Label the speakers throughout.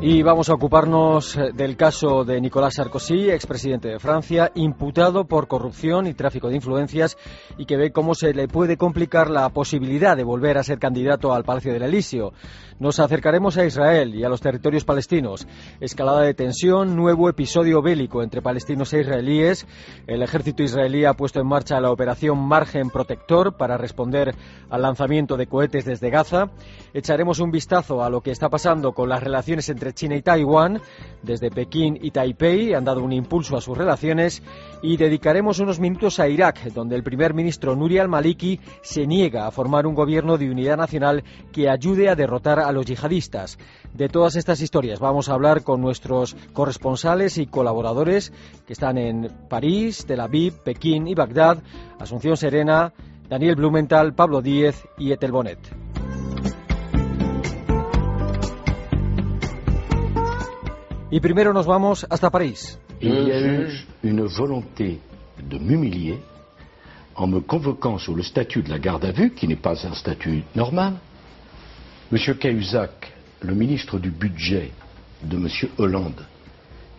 Speaker 1: Y vamos a ocuparnos eh, del caso de Nicolas Sarkozy, expresidente de Francia, imputado por corrupción y tráfico de influencias y que ve cómo se le puede complicar la posibilidad de volver a ser candidato al Palacio del Elíseo. Nos acercaremos a Israel y a los territorios palestinos. Escalada de tensión, nuevo episodio bélico entre palestinos e israelíes. El ejército israelí ha puesto en marcha la operación Margen Protector para responder al lanzamiento de cohetes desde Gaza. Echaremos un vistazo a lo que está pasando con las relaciones entre China y Taiwán. Desde Pekín y Taipei han dado un impulso a sus relaciones y dedicaremos unos minutos a Irak, donde el primer ministro Nuri al-Maliki se niega a formar un gobierno de unidad nacional que ayude a derrotar a los yihadistas. De todas estas historias vamos a hablar con nuestros corresponsales y colaboradores que están en París, Tel Aviv, Pekín y Bagdad, Asunción Serena, Daniel Blumenthal, Pablo Díez y Etel Bonet. Y primero nos vamos hasta París.
Speaker 2: Il y a eu une volonté de m'humilier en me convoquant sur le statut de la garde à vue, qui n'est pas un statut normal. Monsieur Cahuzac, le ministre du budget de Monsieur Hollande,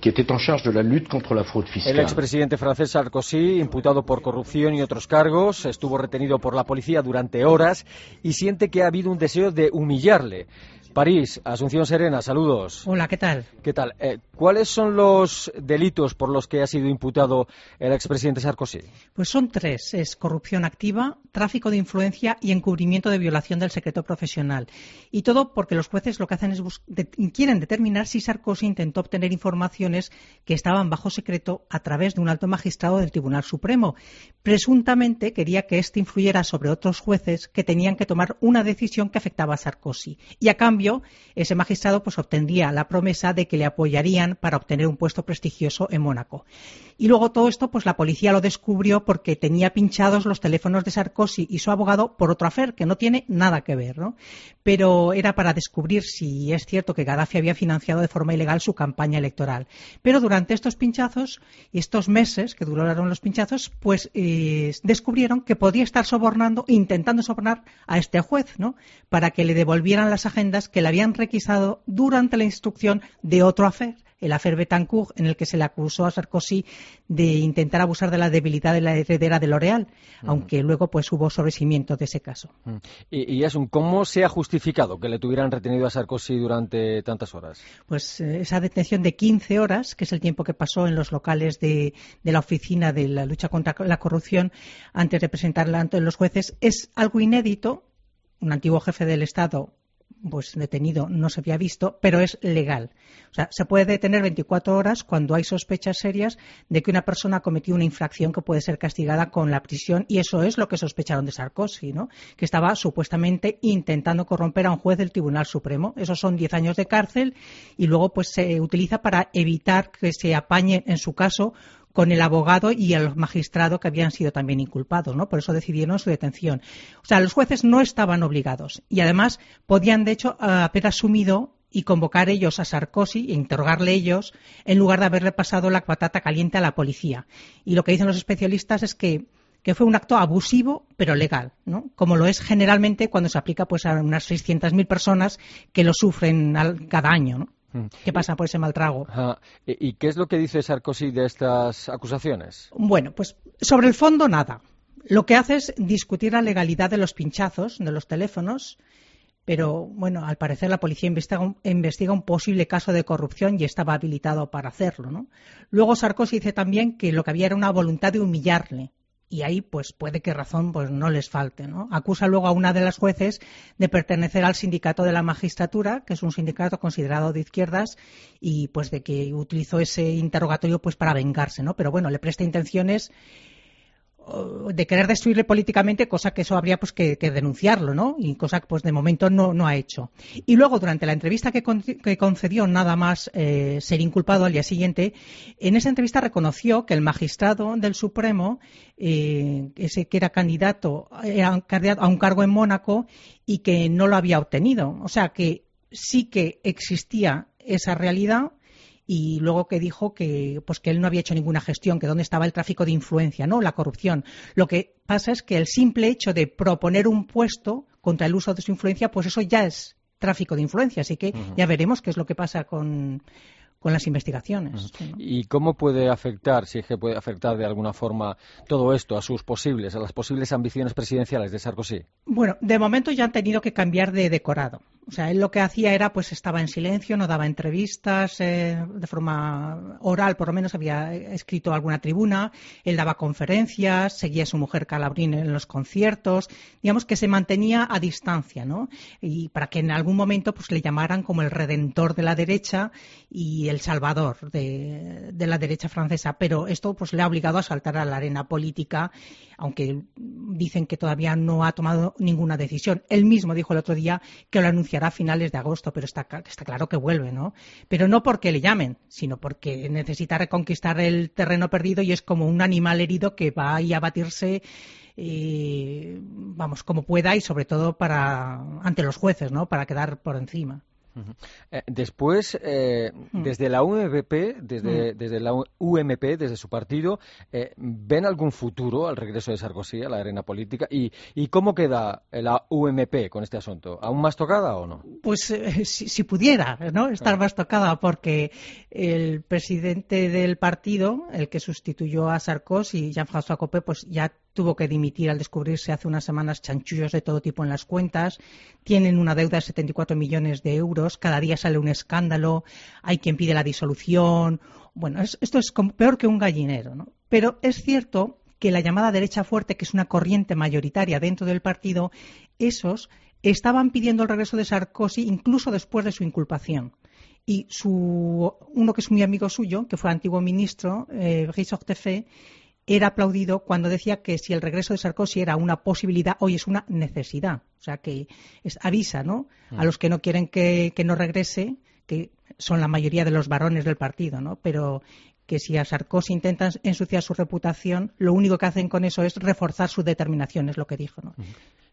Speaker 2: qui était en charge de la lutte contre la fraude
Speaker 1: El
Speaker 2: fiscale.
Speaker 1: expresidente francés Sarkozy, imputado por corrupción y otros cargos, estuvo retenido por la policía durante horas y siente que ha habido un deseo de humillarle. París, Asunción Serena, saludos.
Speaker 3: Hola, ¿qué tal?
Speaker 1: ¿Qué tal? Eh, ¿Cuáles son los delitos por los que ha sido imputado el expresidente Sarkozy?
Speaker 3: Pues son tres. Es corrupción activa, tráfico de influencia y encubrimiento de violación del secreto profesional. Y todo porque los jueces lo que hacen es de- quieren determinar si Sarkozy intentó obtener informaciones que estaban bajo secreto a través de un alto magistrado del Tribunal Supremo. Presuntamente quería que éste influyera sobre otros jueces que tenían que tomar una decisión que afectaba a Sarkozy. Y a cambio, ese magistrado pues obtendría la promesa de que le apoyarían para obtener un puesto prestigioso en Mónaco. Y luego todo esto, pues la policía lo descubrió porque tenía pinchados los teléfonos de Sarkozy y su abogado por otro afer, que no tiene nada que ver, ¿no? Pero era para descubrir si es cierto que Gaddafi había financiado de forma ilegal su campaña electoral. Pero durante estos pinchazos estos meses que duraron los pinchazos, pues eh, descubrieron que podía estar sobornando, intentando sobornar a este juez, ¿no? Para que le devolvieran las agendas que le habían requisado durante la instrucción de otro afer el afer Betancourt, en el que se le acusó a Sarkozy de intentar abusar de la debilidad de la heredera de L'Oréal, aunque luego pues hubo sobreseimiento de ese caso.
Speaker 1: Mm. Y, y Asun, ¿cómo se ha justificado que le tuvieran retenido a Sarkozy durante tantas horas?
Speaker 3: Pues eh, esa detención de 15 horas, que es el tiempo que pasó en los locales de, de la oficina de la lucha contra la corrupción antes de presentarla ante los jueces, es algo inédito. Un antiguo jefe del Estado pues detenido no se había visto, pero es legal. O sea, se puede detener 24 horas cuando hay sospechas serias de que una persona cometió una infracción que puede ser castigada con la prisión y eso es lo que sospecharon de Sarkozy, ¿no? Que estaba supuestamente intentando corromper a un juez del Tribunal Supremo. Esos son 10 años de cárcel y luego pues se utiliza para evitar que se apañe en su caso con el abogado y el magistrado que habían sido también inculpados, ¿no? Por eso decidieron su detención. O sea, los jueces no estaban obligados y además podían, de hecho, haber asumido y convocar ellos a Sarkozy e interrogarle ellos en lugar de haberle pasado la patata caliente a la policía. Y lo que dicen los especialistas es que que fue un acto abusivo pero legal, ¿no? Como lo es generalmente cuando se aplica pues a unas 600.000 personas que lo sufren al- cada año, ¿no?
Speaker 1: Mm.
Speaker 3: que pasan por ese mal trago.
Speaker 1: Ajá. ¿Y, y qué es lo que dice Sarkozy de estas acusaciones?
Speaker 3: Bueno, pues sobre el fondo nada. Lo que hace es discutir la legalidad de los pinchazos, de los teléfonos, pero bueno, al parecer la policía investiga un, investiga un posible caso de corrupción y estaba habilitado para hacerlo, ¿no? Luego Sarkozy dice también que lo que había era una voluntad de humillarle. Y ahí, pues, puede que razón pues no les falte, ¿no? Acusa luego a una de las jueces de pertenecer al sindicato de la magistratura, que es un sindicato considerado de izquierdas, y pues de que utilizó ese interrogatorio pues para vengarse, ¿no? Pero bueno, le presta intenciones de querer destruirle políticamente, cosa que eso habría pues que, denunciarlo, ¿no? Y cosa que pues de momento no, no ha hecho. Y luego durante la entrevista que, concedió nada más eh, ser inculpado al día siguiente, en esa entrevista reconoció que el magistrado del Supremo, eh, ese que era candidato, era a un cargo en Mónaco y que no lo había obtenido. O sea que sí que existía esa realidad y luego que dijo que pues que él no había hecho ninguna gestión, que dónde estaba el tráfico de influencia, ¿no? La corrupción. Lo que pasa es que el simple hecho de proponer un puesto contra el uso de su influencia, pues eso ya es tráfico de influencia, así que ya veremos qué es lo que pasa con con las investigaciones.
Speaker 1: ¿Y cómo puede afectar, si es que puede afectar de alguna forma todo esto a sus posibles, a las posibles ambiciones presidenciales de Sarkozy?
Speaker 3: Bueno, de momento ya han tenido que cambiar de decorado. O sea, él lo que hacía era, pues estaba en silencio, no daba entrevistas eh, de forma oral, por lo menos había escrito alguna tribuna, él daba conferencias, seguía a su mujer Calabrín en los conciertos, digamos que se mantenía a distancia, ¿no? Y para que en algún momento pues le llamaran como el redentor de la derecha y el salvador de, la derecha francesa, pero esto pues le ha obligado a saltar a la arena política, aunque dicen que todavía no ha tomado ninguna decisión. Él mismo dijo el otro día que lo anunciará a finales de agosto, pero está, claro que vuelve, ¿no? Pero no porque le llamen, sino porque necesita reconquistar el terreno perdido y es como un animal herido que va ahí a batirse eh, vamos, como pueda y sobre todo para ante los jueces, ¿no? Para quedar por encima.
Speaker 1: Eh, después, eh, mm. desde la UMP, desde, mm. desde, la UMP, desde su partido, eh, ¿ven algún futuro al regreso de Sarkozy a la arena política? ¿Y, y cómo queda la UMP con este asunto? ¿Aún más tocada o no?
Speaker 3: Pues si, pudiera, ¿no? Estar ah. más tocada, porque el presidente del partido, el que sustituyó a Sarkozy, Jean-François Copé, pues ya tuvo que dimitir al descubrirse hace unas semanas chanchullos de todo tipo en las cuentas, tienen una deuda de 74 millones de euros, cada día sale un escándalo, hay quien pide la disolución. Bueno, esto es peor que un gallinero, ¿no? Pero es cierto que la llamada derecha fuerte, que es una corriente mayoritaria dentro del partido, esos estaban pidiendo el regreso de Sarkozy incluso después de su inculpación. Y su, uno que es muy amigo suyo, que fue antiguo ministro, eh, Brice era aplaudido cuando decía que si el regreso de Sarkozy era una posibilidad, hoy es una necesidad. O sea, que avisa ¿no? a los que no quieren que, no regrese, que son la mayoría de los varones del partido, ¿no? pero que si a Sarkozy intentan ensuciar su reputación, lo único que hacen con eso es reforzar su determinación, es lo que dijo. ¿no?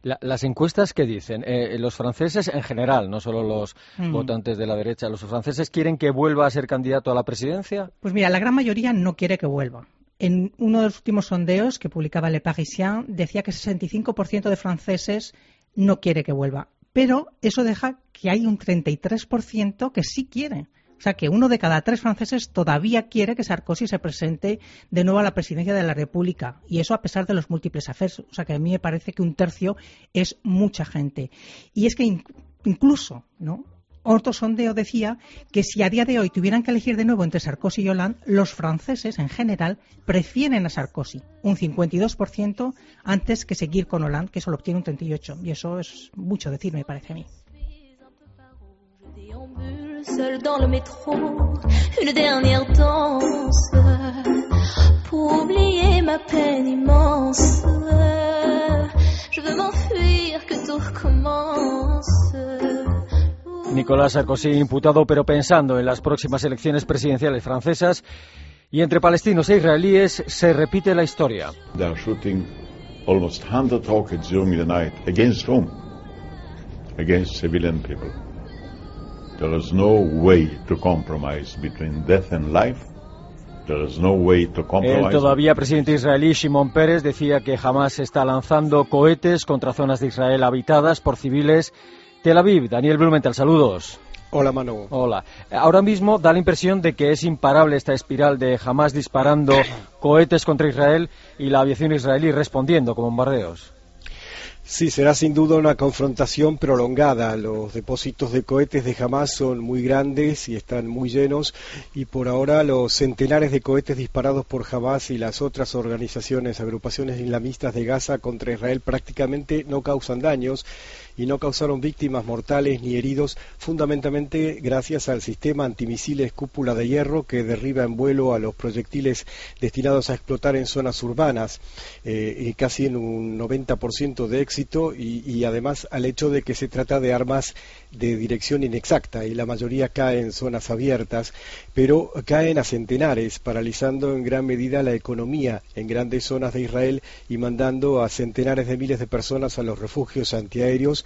Speaker 1: las encuestas que dicen, eh, los franceses en general, no solo los mm. votantes de la derecha, los franceses quieren que vuelva a ser candidato a la presidencia.
Speaker 3: Pues mira, la gran mayoría no quiere que vuelva. En uno de los últimos sondeos que publicaba Le Parisien decía que el 65% de franceses no quiere que vuelva. Pero eso deja que hay un 33% que sí quiere. O sea que uno de cada tres franceses todavía quiere que Sarkozy se presente de nuevo a la presidencia de la República. Y eso a pesar de los múltiples afers. O sea que a mí me parece que un tercio es mucha gente. Y es que incluso, ¿no? Otro sondeo decía que si a día de hoy tuvieran que elegir de nuevo entre Sarkozy y Hollande, los franceses en general prefieren a Sarkozy, un 52% antes que seguir con Hollande, que solo obtiene un 38%. Y eso es mucho decir, me parece a mí.
Speaker 1: Nicolás Sarkozy imputado, pero pensando en las próximas elecciones presidenciales francesas. Y entre palestinos e israelíes se repite la historia.
Speaker 4: Almost 100 rockets during the night against Rome, against civilian people. There is no way to compromise between death and life. There is no way to compromise.
Speaker 1: El todavía presidente israelí Shimon Peres decía que jamás está lanzando cohetes contra zonas de Israel habitadas por civiles Tel Aviv, Daniel Blumenthal, saludos.
Speaker 5: Hola Manu.
Speaker 1: Hola. Ahora mismo da la impresión de que es imparable esta espiral de jamás disparando cohetes contra Israel y la aviación israelí respondiendo con bombardeos.
Speaker 5: Sí, será sin duda una confrontación prolongada. Los depósitos de cohetes de Hamas son muy grandes y están muy llenos y por ahora los centenares de cohetes disparados por Hamas y las otras organizaciones, agrupaciones islamistas de Gaza contra Israel prácticamente no causan daños y no causaron víctimas mortales ni heridos, fundamentalmente gracias al sistema antimisiles cúpula de hierro que derriba en vuelo a los proyectiles destinados a explotar en zonas urbanas, eh, casi en un 90% de éxito y, además al hecho de que se trata de armas de dirección inexacta y la mayoría cae en zonas abiertas, pero caen a centenares, paralizando en gran medida la economía en grandes zonas de Israel y mandando a centenares de miles de personas a los refugios antiaéreos.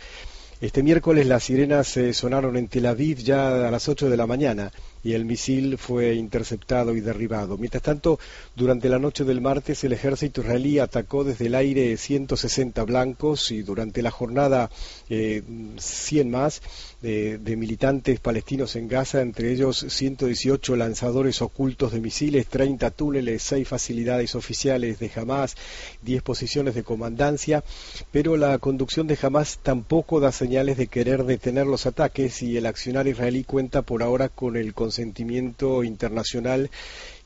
Speaker 5: Este miércoles las sirenas sonaron en Tel Aviv ya a las 8 de la mañana y el misil fue interceptado y derribado. Mientras tanto, durante la noche del martes el ejército israelí atacó desde el aire 160 blancos y durante la jornada eh, 100 más de, militantes palestinos en Gaza, entre ellos 118 lanzadores ocultos de misiles, 30 túneles, 6 facilidades oficiales de Hamas, 10 posiciones de comandancia, pero la conducción de Hamas tampoco da señales de querer detener los ataques y el accionar israelí cuenta por ahora con el consentimiento internacional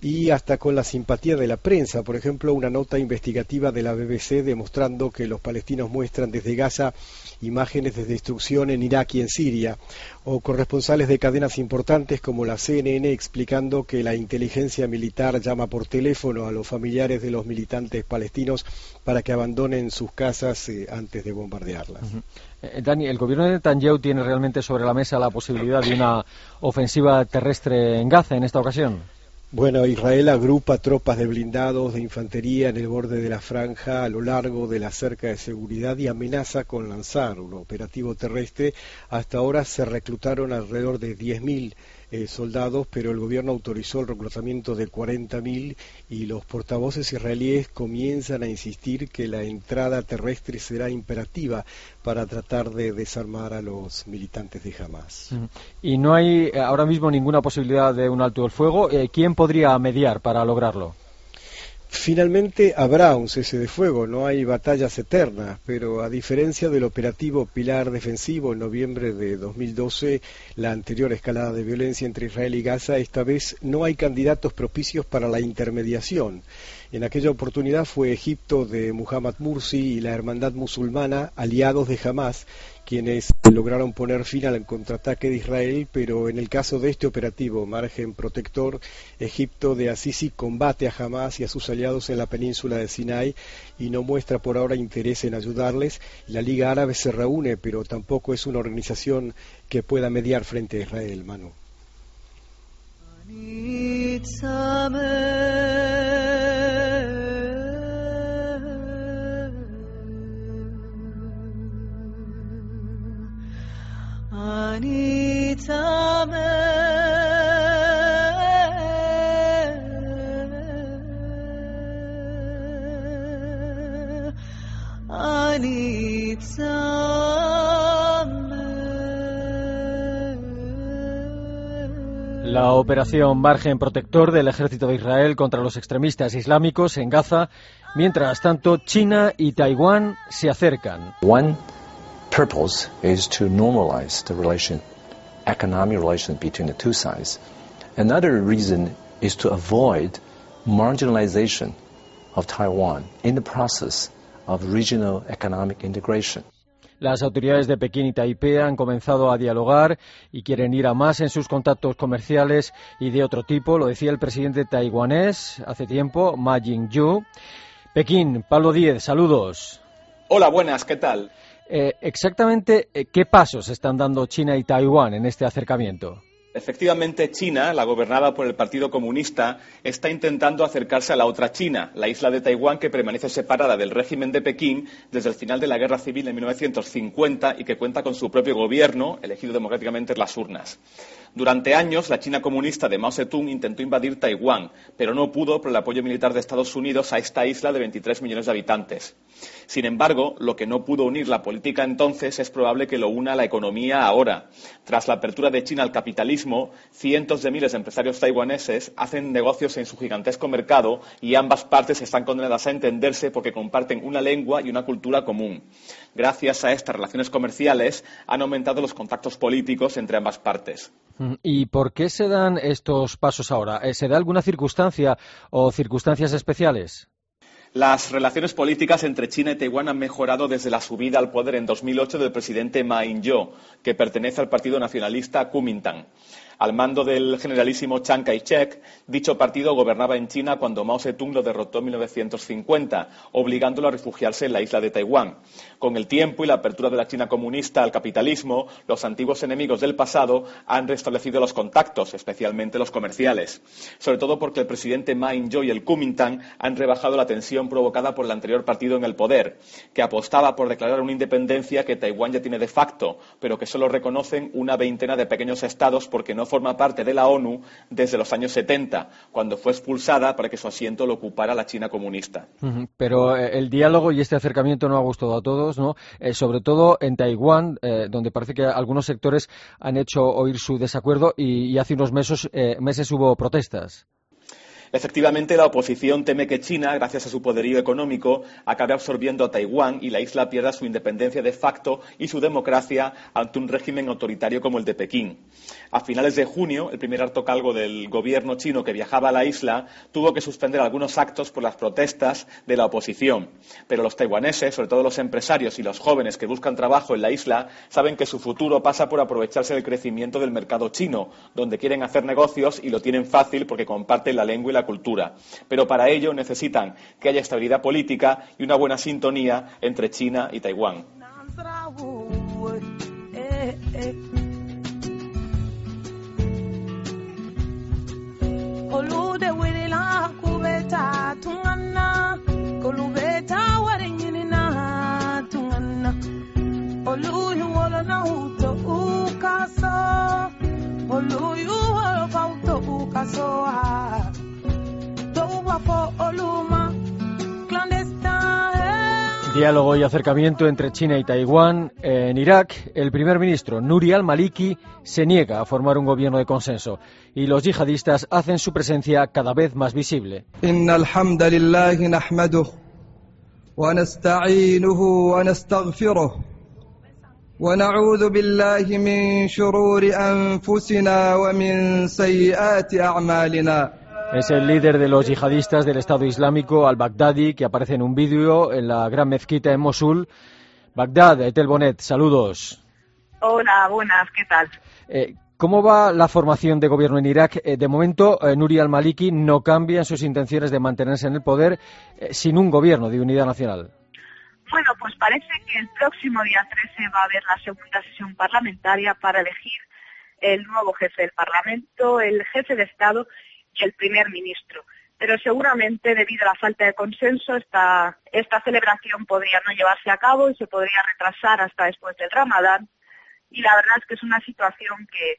Speaker 5: y hasta con la simpatía de la prensa. Por ejemplo, una nota investigativa de la BBC demostrando que los palestinos muestran desde Gaza imágenes de destrucción en Irak y en Siria, o corresponsales de cadenas importantes como la CNN explicando que la inteligencia militar llama por teléfono a los familiares de los militantes palestinos para que abandonen sus casas eh, antes de bombardearlas.
Speaker 1: Eh, Dani, ¿el gobierno de Netanyahu tiene realmente sobre la mesa la posibilidad de una ofensiva terrestre en Gaza en esta ocasión?
Speaker 5: Bueno, Israel agrupa tropas de blindados de infantería en el borde de la franja a lo largo de la cerca de seguridad y amenaza con lanzar un operativo terrestre. Hasta ahora se reclutaron alrededor de 10.000 eh, soldados, pero el gobierno autorizó el reclutamiento de 40.000 y los portavoces israelíes comienzan a insistir que la entrada terrestre será imperativa para tratar de desarmar a los militantes de Hamas.
Speaker 1: Y no hay eh, ahora mismo ninguna posibilidad de un alto el fuego. Eh, ¿Quién podría mediar para lograrlo?
Speaker 5: Finalmente habrá un cese de fuego, no hay batallas eternas, pero a diferencia del operativo Pilar Defensivo en noviembre de 2012, la anterior escalada de violencia entre Israel y Gaza, esta vez no hay candidatos propicios para la intermediación. En aquella oportunidad fue Egipto de Muhammad Mursi y la Hermandad Musulmana, aliados de Hamas, quienes lograron poner fin al contraataque de Israel, pero en el caso de este operativo Margen Protector, Egipto de Asisi combate a Hamas y a sus aliados en la península de Sinai y no muestra por ahora interés en ayudarles. La Liga Árabe se reúne, pero tampoco es una organización que pueda mediar frente a Israel, Manu.
Speaker 1: La operación Margen Protector del ejército de Israel contra los extremistas islámicos en Gaza. Mientras tanto, China y Taiwán se acercan.
Speaker 6: One purpose is to normalize the relation, economic relation between the two sides. Another reason is to avoid marginalization of Taiwan in the process of regional economic integration.
Speaker 1: Las autoridades de Pekín y Taipei han comenzado a dialogar y quieren ir a más en sus contactos comerciales y de otro tipo. Lo decía el presidente taiwanés hace tiempo, Ma Ying-ju. Pekín, Pablo Díez, saludos.
Speaker 7: Hola, buenas, ¿qué tal?
Speaker 1: Eh, exactamente, eh, ¿qué pasos están dando China y Taiwán en este acercamiento?
Speaker 7: Efectivamente, China, la gobernada por el Partido Comunista, está intentando acercarse a la otra China, la isla de Taiwán, que permanece separada del régimen de Pekín desde el final de la Guerra Civil de 1950 y que cuenta con su propio gobierno, elegido democráticamente en las urnas. Durante años, la China comunista de Mao Zedong intentó invadir Taiwán, pero no pudo por el apoyo militar de Estados Unidos a esta isla de 23 millones de habitantes. Sin embargo, lo que no pudo unir la política entonces es probable que lo una la economía ahora. Tras la apertura de China al capitalismo, cientos de miles de empresarios taiwaneses hacen negocios en su gigantesco mercado y ambas partes están condenadas a entenderse porque comparten una lengua y una cultura común. Gracias a estas relaciones comerciales han aumentado los contactos políticos entre ambas partes.
Speaker 1: ¿Y por qué se dan estos pasos ahora? Eh, ¿Se da alguna circunstancia o circunstancias especiales?
Speaker 7: Las relaciones políticas entre China y Taiwán han mejorado desde la subida al poder en 2008 del presidente Ma Ying-jeou, que pertenece al partido nacionalista Kuomintang. Al mando del generalísimo Chiang Kai-shek, dicho partido gobernaba en China cuando Mao Zedong lo derrotó en 1950, obligándolo a refugiarse en la isla de Taiwán. Con el tiempo y la apertura de la China comunista al capitalismo, los antiguos enemigos del pasado han restablecido los contactos, especialmente los comerciales. Sobre todo porque el presidente Ma Ying-jeou y el Kuomintang han rebajado la tensión provocada por el anterior partido en el poder, que apostaba por declarar una independencia que Taiwán ya tiene de facto, pero que solo reconocen una veintena de pequeños estados porque no forma parte de la ONU desde los años 70, cuando fue expulsada para que su asiento lo ocupara la China comunista.
Speaker 1: Pero eh, el diálogo y este acercamiento no ha gustado a todos, ¿no? Eh, sobre todo en Taiwán, eh, donde parece que algunos sectores han hecho oír su desacuerdo y, hace unos meses, meses hubo protestas.
Speaker 7: Efectivamente, la oposición teme que China, gracias a su poderío económico, acabe absorbiendo a Taiwán y la isla pierda su independencia de facto y su democracia ante un régimen autoritario como el de Pekín. A finales de junio, el primer alto cargo del gobierno chino que viajaba a la isla tuvo que suspender algunos actos por las protestas de la oposición. Pero los taiwaneses, sobre todo los empresarios y los jóvenes que buscan trabajo en la isla, saben que su futuro pasa por aprovecharse del crecimiento del mercado chino, donde quieren hacer negocios y lo tienen fácil porque comparten la lengua y la cultura. Pero para ello necesitan que haya estabilidad política y una buena sintonía entre China y Taiwán.
Speaker 1: Diálogo y acercamiento entre China y Taiwán. En Irak, el primer ministro Nuri al-Maliki se niega a formar un gobierno de consenso y los yihadistas hacen su presencia cada vez más visible. ونعوذ بالله من شرور أنفسنا ومن سيئات أعمالنا Es el líder de los yihadistas del Estado Islámico, al-Baghdadi, que aparece en un vídeo en la gran mezquita en Mosul. Bagdad, Etel Bonet, saludos.
Speaker 8: Hola, buenas, ¿qué tal?
Speaker 1: Eh, ¿Cómo va la formación de gobierno en Irak? Eh, de momento, eh, Nuri al-Maliki no cambia sus intenciones de mantenerse en el poder sin un gobierno de unidad nacional.
Speaker 8: Bueno, pues parece que el próximo día 13 va a haber la segunda sesión parlamentaria para elegir el nuevo jefe del Parlamento, el jefe de Estado el primer ministro. Pero seguramente, debido a la falta de consenso, esta, esta celebración podría no llevarse a cabo y se podría retrasar hasta después del Ramadán. Y la verdad es que es una situación que,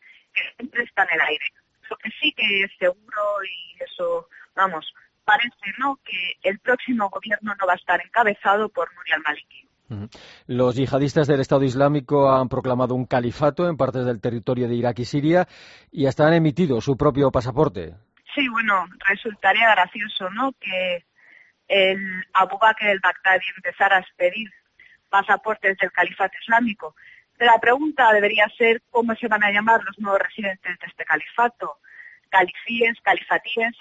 Speaker 8: siempre está en el aire. Lo que sí que es seguro, y eso, vamos, parece ¿no? que el próximo gobierno no va a estar encabezado por Nuri al-Maliki.
Speaker 1: Los yihadistas del Estado Islámico han proclamado un califato en partes del territorio de Irak y Siria y hasta han emitido su propio pasaporte.
Speaker 8: Sí, bueno, resultaría gracioso, ¿no? Que el Abu Bakr el empezara a expedir pasaportes del califato islámico. Pero la pregunta debería ser cómo se van a llamar los nuevos residentes de este califato. Califíes, califatíes.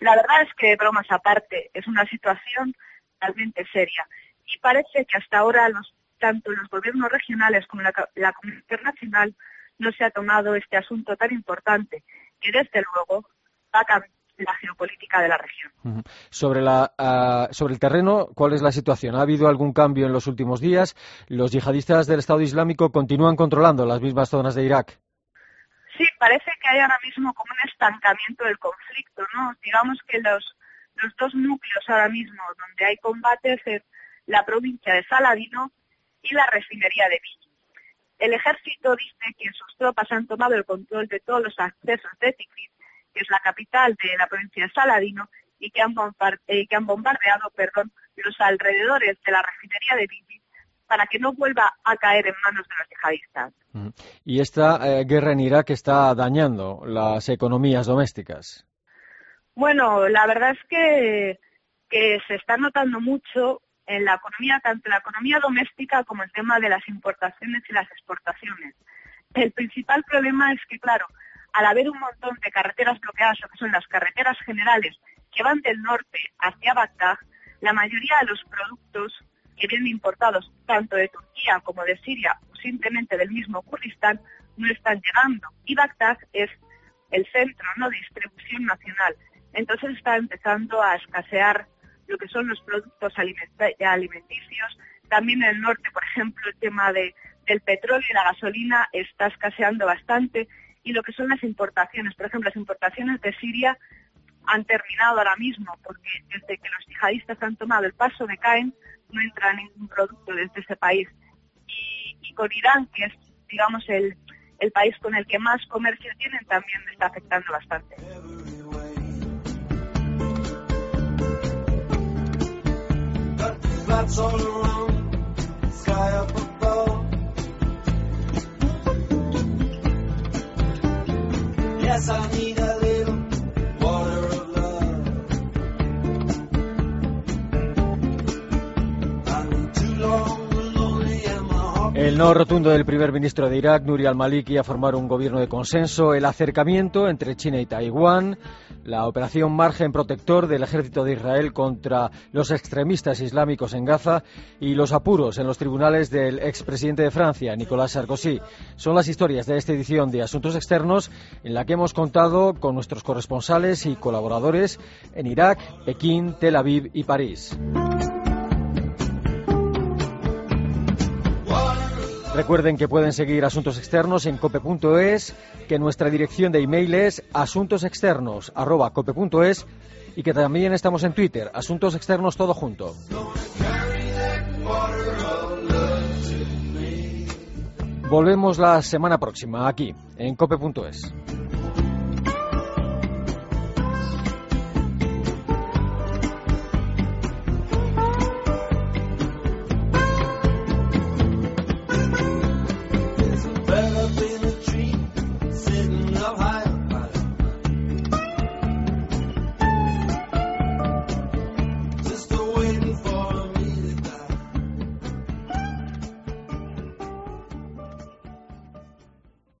Speaker 8: La verdad es que, bromas aparte, es una situación realmente seria. Y parece que hasta ahora los, tanto los gobiernos regionales como la, la comunidad internacional no se ha tomado este asunto tan importante, que desde luego la geopolítica de la región.
Speaker 1: Sobre, la, sobre el terreno, ¿cuál es la situación? ¿Ha habido algún cambio en los últimos días? ¿Los yihadistas del Estado Islámico continúan controlando las mismas zonas de Irak?
Speaker 8: Sí, parece que hay ahora mismo como un estancamiento del conflicto, ¿no? Digamos que los, los dos núcleos ahora mismo donde hay combates es la provincia de Saladino y la refinería de Villa. El ejército dice que sus tropas han tomado el control de todos los accesos de Tikrit que es la capital de la provincia de Saladino, y que han, eh, que han bombardeado perdón, los alrededores de la refinería de Bibi para que no vuelva a caer en manos de los yihadistas.
Speaker 1: Y esta eh, guerra en Irak está dañando las economías domésticas.
Speaker 8: Bueno, la verdad es que, que se está notando mucho en la economía, tanto la economía doméstica como el tema de las importaciones y las exportaciones. El principal problema es que, claro, al haber un montón de carreteras bloqueadas, o que son las carreteras generales que van del norte hacia Bagdad, la mayoría de los productos que vienen importados tanto de Turquía como de Siria o simplemente del mismo Kurdistán no están llegando. Y Bagdad es el centro de distribución nacional. Entonces está empezando a escasear lo que son los productos alimenticios. También en el norte, por ejemplo, el tema de, del petróleo y la gasolina está escaseando bastante. Y lo que son las importaciones, por ejemplo, las importaciones de Siria han terminado ahora mismo, porque desde que los yihadistas han tomado el paso de Caen, no entra ningún producto desde ese país. Y, con Irán, que es, digamos, el, el país con el que más comercio tienen, también está afectando bastante.
Speaker 1: essa menina El no rotundo del primer ministro de Irak, Nuri al-Maliki, a formar un gobierno de consenso, el acercamiento entre China y Taiwán, la operación margen protector del ejército de Israel contra los extremistas islámicos en Gaza y los apuros en los tribunales del expresidente de Francia, Nicolás Sarkozy. Son las historias de esta edición de Asuntos Externos en la que hemos contado con nuestros corresponsales y colaboradores en Irak, Pekín, Tel Aviv y París. Recuerden que pueden seguir Asuntos Externos en cope.es, que nuestra dirección de email es asuntosexternos.cope.es y que también estamos en Twitter, Asuntos Externos todo junto. Volvemos la semana próxima aquí, en cope.es.